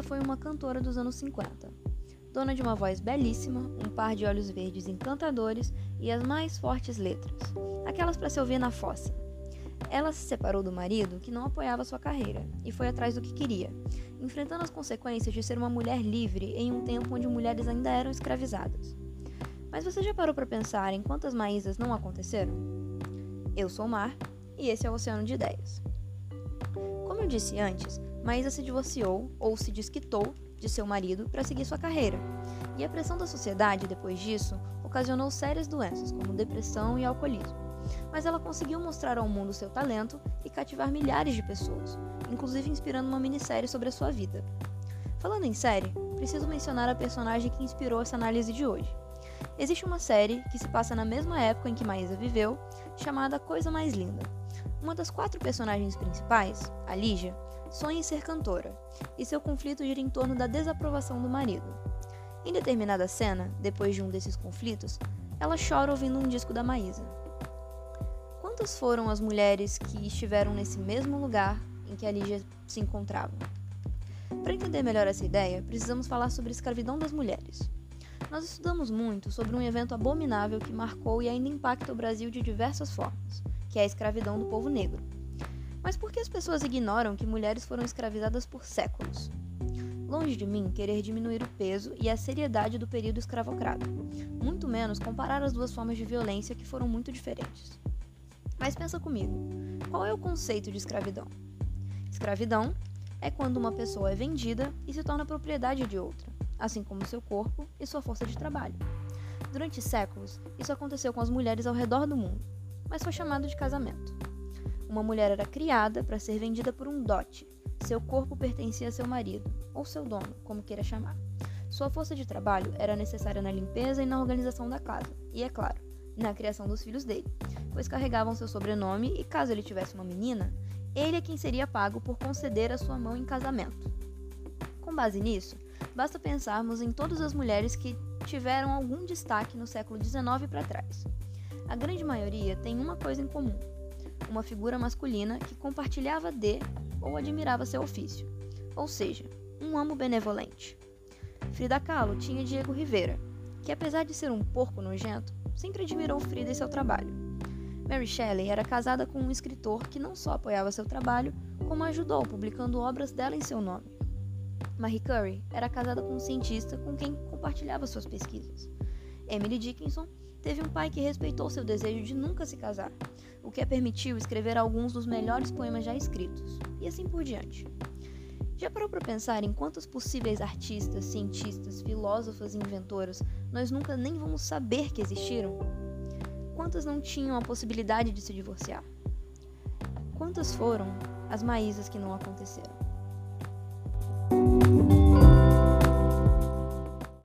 foi uma cantora dos anos 50. Dona de uma voz belíssima, um par de olhos verdes encantadores e as mais fortes letras, aquelas para se ouvir na fossa. Ela se separou do marido, que não apoiava sua carreira, e foi atrás do que queria, enfrentando as consequências de ser uma mulher livre em um tempo onde mulheres ainda eram escravizadas. Mas você já parou para pensar em quantas Maísas não aconteceram? Eu sou Mar e esse é o Oceano de Ideias. Como eu disse antes, Maísa se divorciou ou se desquitou de seu marido para seguir sua carreira, e a pressão da sociedade depois disso ocasionou sérias doenças como depressão e alcoolismo. Mas ela conseguiu mostrar ao mundo seu talento e cativar milhares de pessoas, inclusive inspirando uma minissérie sobre a sua vida. Falando em série, preciso mencionar a personagem que inspirou essa análise de hoje. Existe uma série que se passa na mesma época em que Maísa viveu, chamada Coisa Mais Linda. Uma das quatro personagens principais, a Lígia, sonha em ser cantora, e seu conflito gira em torno da desaprovação do marido. Em determinada cena, depois de um desses conflitos, ela chora ouvindo um disco da Maísa. Quantas foram as mulheres que estiveram nesse mesmo lugar em que a Lígia se encontrava? Para entender melhor essa ideia, precisamos falar sobre a escravidão das mulheres. Nós estudamos muito sobre um evento abominável que marcou e ainda impacta o Brasil de diversas formas, que é a escravidão do povo negro. Mas por que as pessoas ignoram que mulheres foram escravizadas por séculos? Longe de mim querer diminuir o peso e a seriedade do período escravocrata, muito menos comparar as duas formas de violência que foram muito diferentes. Mas pensa comigo, qual é o conceito de escravidão? Escravidão é quando uma pessoa é vendida e se torna propriedade de outra, assim como seu corpo e sua força de trabalho. Durante séculos, isso aconteceu com as mulheres ao redor do mundo, mas foi chamado de casamento. Uma mulher era criada para ser vendida por um dote. Seu corpo pertencia a seu marido, ou seu dono, como queira chamar. Sua força de trabalho era necessária na limpeza e na organização da casa, e, é claro, na criação dos filhos dele, pois carregavam seu sobrenome e, caso ele tivesse uma menina, ele é quem seria pago por conceder a sua mão em casamento. Com base nisso, basta pensarmos em todas as mulheres que tiveram algum destaque no século XIX para trás. A grande maioria tem uma coisa em comum: uma figura masculina que compartilhava de ou admirava seu ofício, ou seja, um amo benevolente. Frida Kahlo tinha Diego Rivera, que apesar de ser um porco nojento, sempre admirou Frida e seu trabalho. Mary Shelley era casada com um escritor que não só apoiava seu trabalho, como ajudou publicando obras dela em seu nome. Marie Curie era casada com um cientista com quem compartilhava suas pesquisas. Emily Dickinson teve um pai que respeitou seu desejo de nunca se casar, o que a permitiu escrever alguns dos melhores poemas já escritos, e assim por diante. Já parou para pensar em quantos possíveis artistas, cientistas, filósofas e inventoras nós nunca nem vamos saber que existiram? Quantas não tinham a possibilidade de se divorciar? Quantas foram as Maísas que não aconteceram?